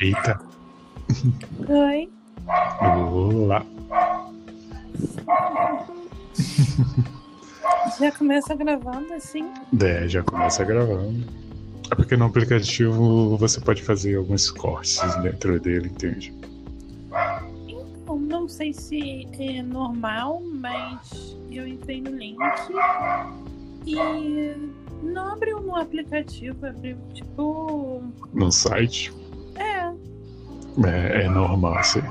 Eita. Oi. Olá. Já começa gravando assim? É, já começa gravando. É porque no aplicativo você pode fazer alguns cortes dentro dele, entende? Então, não sei se é normal, mas eu entrei no link e não abriu no aplicativo, abriu tipo. No site. É. É, normal, assim.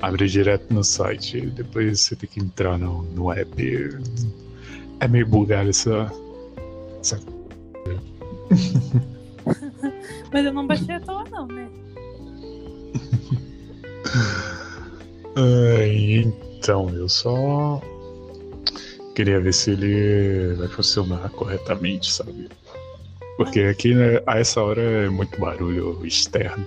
Abre direto no site, depois você tem que entrar no, no app. É meio bugado essa. essa... Mas eu não baixei à toa, não, né? Então, eu só queria ver se ele vai funcionar corretamente, sabe? Porque aqui né, a essa hora é muito barulho externo.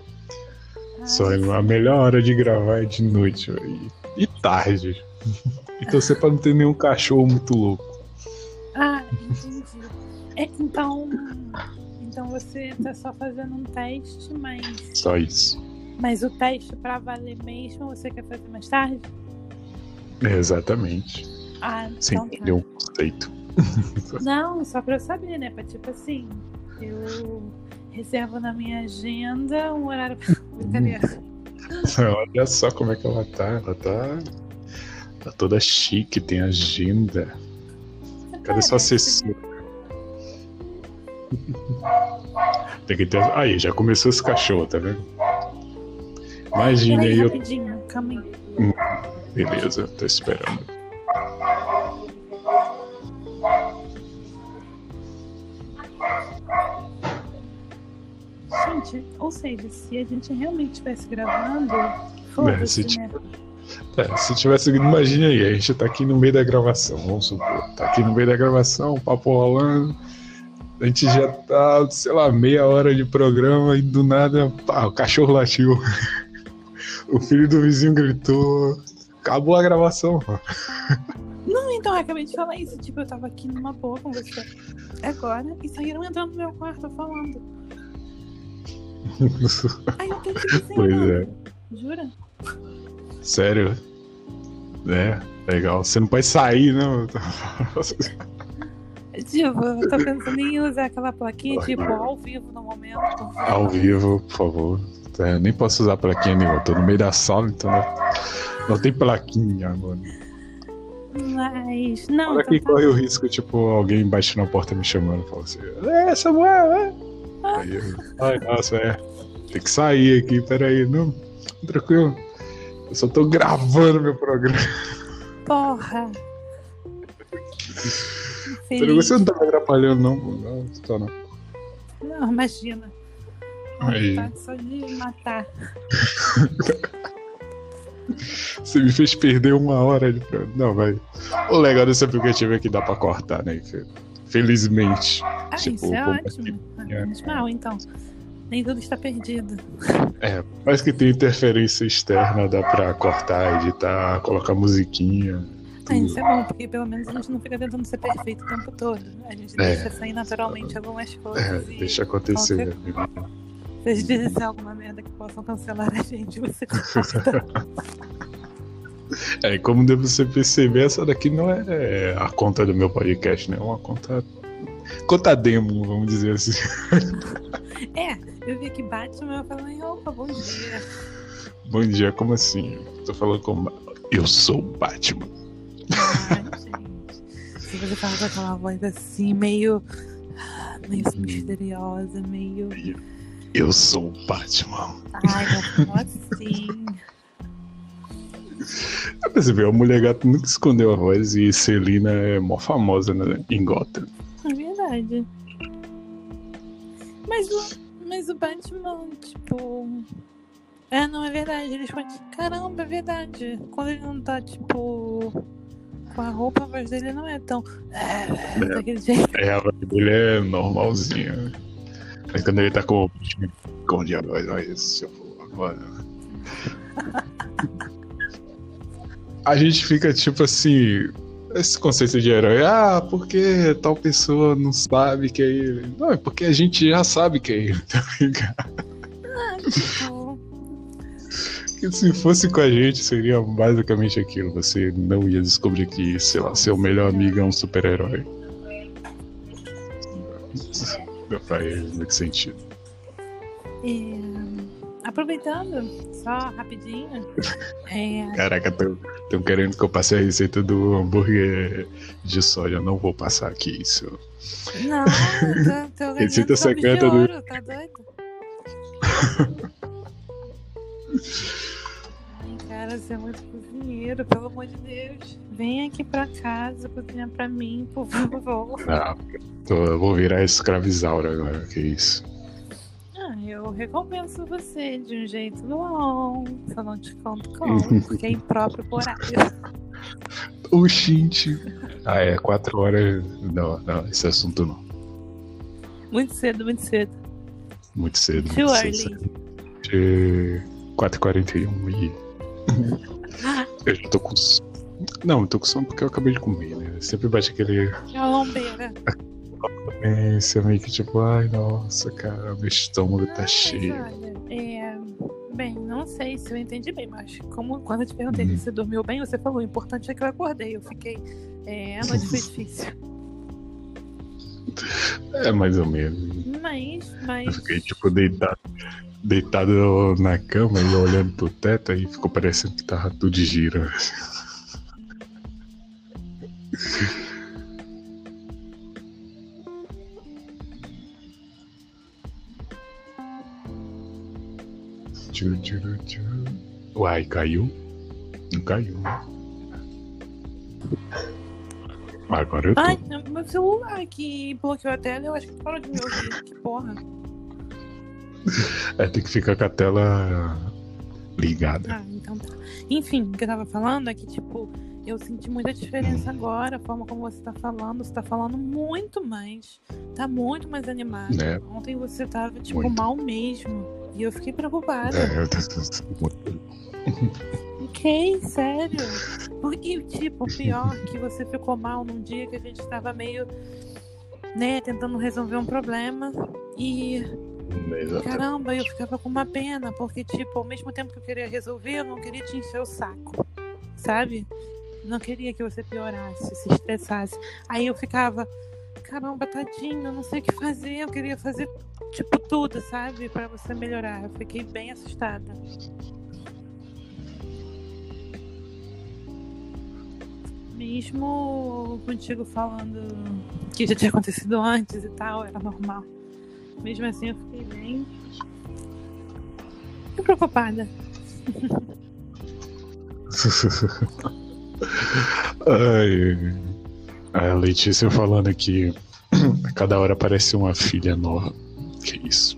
Só é a melhor hora de gravar é de noite véio, e, tarde. Então você pode não ter nenhum cachorro muito louco. Ah, entendi. É, então, então você tá só fazendo um teste, mas. Só isso. Mas o teste pra valer mesmo você quer fazer mais tarde? Exatamente. Ah, Sem então tá. entender um conceito. Não, só pra eu saber, né? Pra tipo assim, eu reservo na minha agenda um horário pra. Olha só como é que ela tá. Ela tá. Tá toda chique, tem agenda. Cadê sua assessora? Tem que ter. Aí, já começou esse cachorro, tá vendo? Imagina aí, eu... calma aí. beleza, tô esperando. Ou seja, se a gente realmente estivesse gravando, se foda-se, né? É, se tivesse. Imagina aí, a gente tá aqui no meio da gravação, vamos supor. Tá aqui no meio da gravação, o papo rolando. A gente já tá, sei lá, meia hora de programa e do nada, pá, o cachorro latiu. O filho do vizinho gritou. Acabou a gravação. Não, então eu acabei de falar isso. Tipo, eu tava aqui numa boa com você agora e saíram entrando no meu quarto falando. Aí eu tenho que dizer, Pois é. Jura? Sério? É, legal. Você não pode sair, não. Tipo, eu tô pensando em usar aquela plaquinha, tipo, ao vivo no momento. Ao vivo, por favor. É, nem posso usar plaquinha nenhuma. Tô no meio da sala, então não, não tem plaquinha agora. Mas. Não, Olha então que tá. corre o risco, tipo, alguém bate na porta me chamando e fala assim: É, Samuel, é. Aí eu, ai, nossa, é. Tem que sair aqui, peraí. Não, tranquilo. Eu só tô gravando meu programa. Porra! Peraí, Você não tá me atrapalhando, não? Não, tá não. Não, imagina. Aí. Vontade só de matar. Você me fez perder uma hora de. Não, vai. O legal desse aplicativo é que dá pra cortar, né? Que- Felizmente. Ah, Tipo, isso é como ótimo. Ah, é. Menos mal, então. Nem tudo está perdido. É, mas que tem interferência externa, dá pra cortar, editar, colocar musiquinha. Ah, isso é bom, porque pelo menos a gente não fica tentando ser perfeito o tempo todo. A gente É. deixa sair naturalmente algumas coisas. É, deixa acontecer. qualquer- Se gente disser alguma merda que possam cancelar a gente, você corta. É, e como deve você perceber, essa daqui não é a conta do meu podcast, né? É uma conta. Conta demo, vamos dizer assim. é, eu vi que Batman, eu falei, opa, bom dia. Bom dia, como assim? Tô falando com. Eu sou o Batman. Ai, gente. Se você fala com aquela voz assim, meio. ah, meio misteriosa, meio. Eu sou o Batman. Ai, como assim? Já percebeu? A mulher gata nunca escondeu a voz e Celina é mó famosa né, em Gotham. É verdade. Mas o, mas o Batman, tipo. É, não, é verdade. Eles falam, caramba, é verdade. Quando ele não tá, tipo. Com a roupa, a voz dele não é tão. É, daquele jeito. É, a voz dele é normalzinha. Mas quando ele tá com o esconde a voz, olha isso, agora. A gente fica tipo assim. Esse conceito de herói, ah, porque tal pessoa não sabe que é ele. Não, é porque a gente já sabe que é ele, tá ligado? Ah, Tipo, Que se fosse com a gente, seria basicamente aquilo. Você não ia descobrir que, sei lá, seu melhor amigo é um super-herói. Não faz muito sentido. é, aproveitando, só rapidinho. É, Caraca, estão querendo que eu passe a receita do hambúrguer de soja. Não vou passar aqui isso. não, tô, tô Receita secreta do- ouro, tá doido? Ai, cara, você é muito cozinheiro, pelo amor de Deus. Vem aqui pra casa cozinhar pra mim, por favor. Ah, tô- eu vou virar escravizaura agora, que isso. Eu recompenso você de um jeito bom. Só não te conto como, porque é impróprio por horário. Oxente. Ah, é, quatro horas. Não, não, esse assunto não. Muito cedo, muito cedo. Muito cedo. Too muito early. cedo. De 4h41 e eu já tô com. Não, eu tô com sono porque eu acabei de comer, né? Sempre bate aquele. é a lombeira. É, você meio que tipo, ai, nossa, cara, meu estômago tá cheio. olha, é, bem, não sei se eu entendi bem, mas como quando eu te perguntei Hum. se você dormiu bem, você falou, o importante é que eu acordei. Eu fiquei, é, a noite foi difícil. É mais ou menos. Mas, Eu mas, fiquei, tipo, deitado, deitado na cama e olhando pro teto e ficou parecendo que tava tudo de gira. Tchu, tchu, tchu. Uai, caiu? Não caiu? Agora eu tô. ai, meu celular que bloqueou a tela, eu acho que parou de me ouvir. Que porra. É, tem que ficar com a tela ligada. Ah, então tá. Enfim, o que eu tava falando é que, tipo, eu senti muita diferença agora, a forma como você tá falando. Você tá falando muito mais. Tá muito mais animado. Né? Ontem você tava, tipo, Muito. mal mesmo. E eu fiquei preocupada. É, eu tô- Ok, sério. Porque, tipo, o pior que você ficou mal num dia que a gente tava meio, né, tentando resolver um problema. E, Exato. caramba, eu ficava com uma pena, porque, tipo, ao mesmo tempo que eu queria resolver, eu não queria te encher o saco, sabe? Não queria que você piorasse, se estressasse. Aí eu ficava, caramba, tadinho, não sei o que fazer, eu queria fazer, tipo, tudo, sabe? Pra você melhorar. Eu fiquei bem assustada. Mesmo contigo falando que já tinha acontecido antes e tal, era normal. Mesmo assim, eu fiquei bem preocupada. Ai, a Letícia falando aqui, a cada hora aparece uma filha nova. Que isso?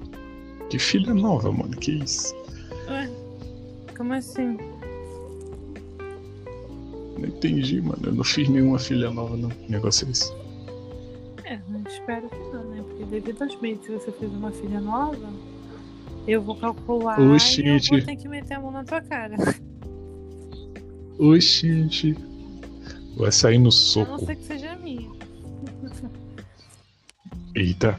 Que filha nova, mano? Que isso? Ué, como assim? Não entendi, mano. Eu não fiz nenhuma filha nova, não. Que negócio é esse? É, eu espero que não, né? Porque meios, se você fez uma filha nova, eu vou calcular Oxi, e eu vou ter que meter a mão na tua cara. Oxi, gente. Vai sair no A não soco. ser que seja minha. Eita.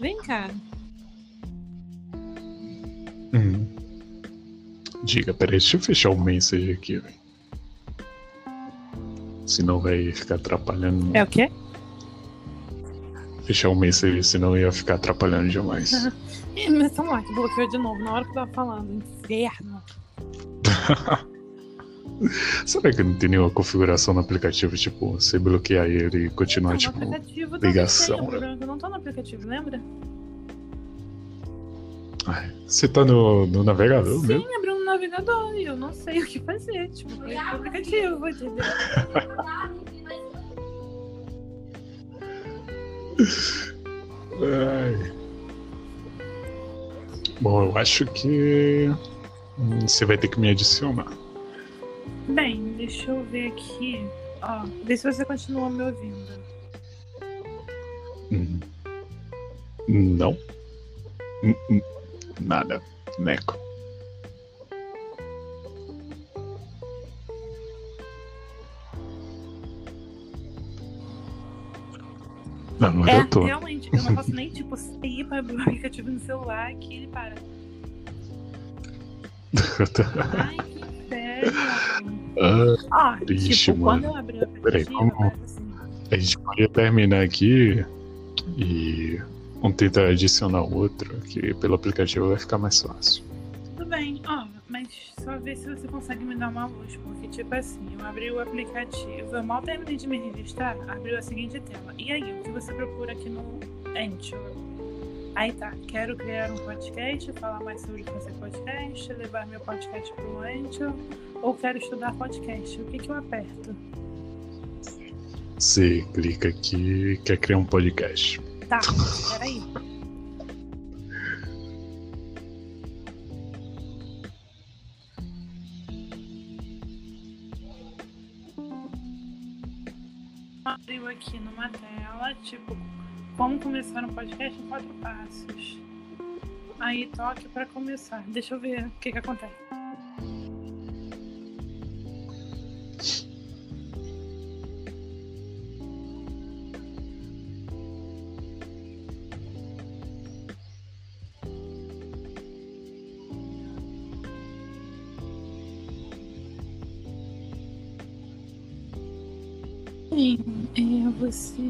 Vem cá. Hum. Diga, peraí, deixa eu fechar o message aqui, velho. Senão vai ficar atrapalhando. É o quê? Fechar o message, senão ia ficar atrapalhando demais. Meu celular que bloqueou de novo na hora que eu tava falando. Inferno. Será que não tem nenhuma configuração no aplicativo, tipo, você bloquear ele e continuar, Não, tipo. no aplicativo ligação, O né? é que eu não tô no aplicativo, lembra? ai, Você tá no, no navegador Sim, mesmo? abriu um navegador e eu não sei o que fazer. Tipo, foi pro aplicativo, entendeu? Ai. Bom, eu acho que. hum, Você vai ter que me adicionar. Bem, deixa eu ver aqui. Ó, vê se você continua me ouvindo. Hum. Não. Hum, hum. Nada. Neco. Não, não É, eu tô. realmente, eu não posso nem, tipo, ir para abrir o aplicativo no celular que ele para. Ai, que inferno. Ah, Ó, Triste, tipo, mano. quando eu abrir o Peraí, aplicativo, como- aparece assim. a gente podia terminar aqui e vamos tentar adicionar outro, que pelo aplicativo vai ficar mais fácil. Tudo bem, ó, mas só ver se você consegue me dar uma luz, porque tipo assim, eu abri o aplicativo, eu mal terminei de me registrar, abriu a seguinte tela. E aí, o que você procura aqui no Anchor? Aí tá, quero criar um podcast, falar mais sobre fazer podcast, levar meu podcast pro Anchor, ou quero estudar podcast. O que que eu aperto? Você clica aqui quer criar um podcast. Tá, peraí. Aqui numa tela, tipo, como começar um podcast em quatro passos. Aí toque pra começar. Deixa eu ver o que que acontece. Sim, é, você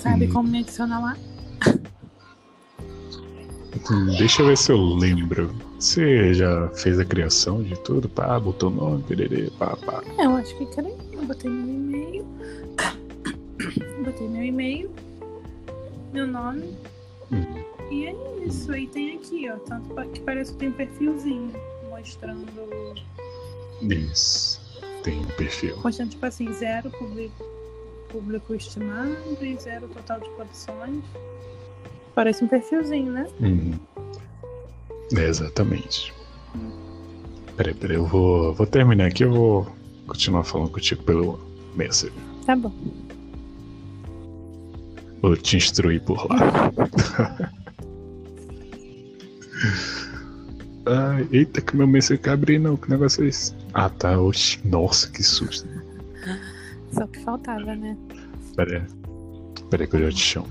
sabe Hum. como me adicionar lá? Hum, Deixa eu ver se eu lembro. Você já fez a criação de tudo? Pá, botou nome, pererê, pá, pá. É, eu acho que creio. Eu botei meu e-mail. Botei meu e-mail, meu nome. Hum. E é isso. E tem aqui, ó. Tanto que parece que tem um perfilzinho mostrando. Isso. Tem um perfil. Mostrando, tipo assim, zero público, público estimado e zero total de produções. Parece um perfilzinho, né? Uhum. É, exatamente. Peraí, peraí, eu vou, vou terminar aqui, eu vou continuar falando contigo pelo Messenger. Tá bom. Vou te instruir por lá. Ai, eita, que meu Messenger quer abrir, não. Que negócio é esse? Ah, tá. Oxi, nossa, que susto. Só que faltava, né? Peraí. Peraí que eu já te chamo.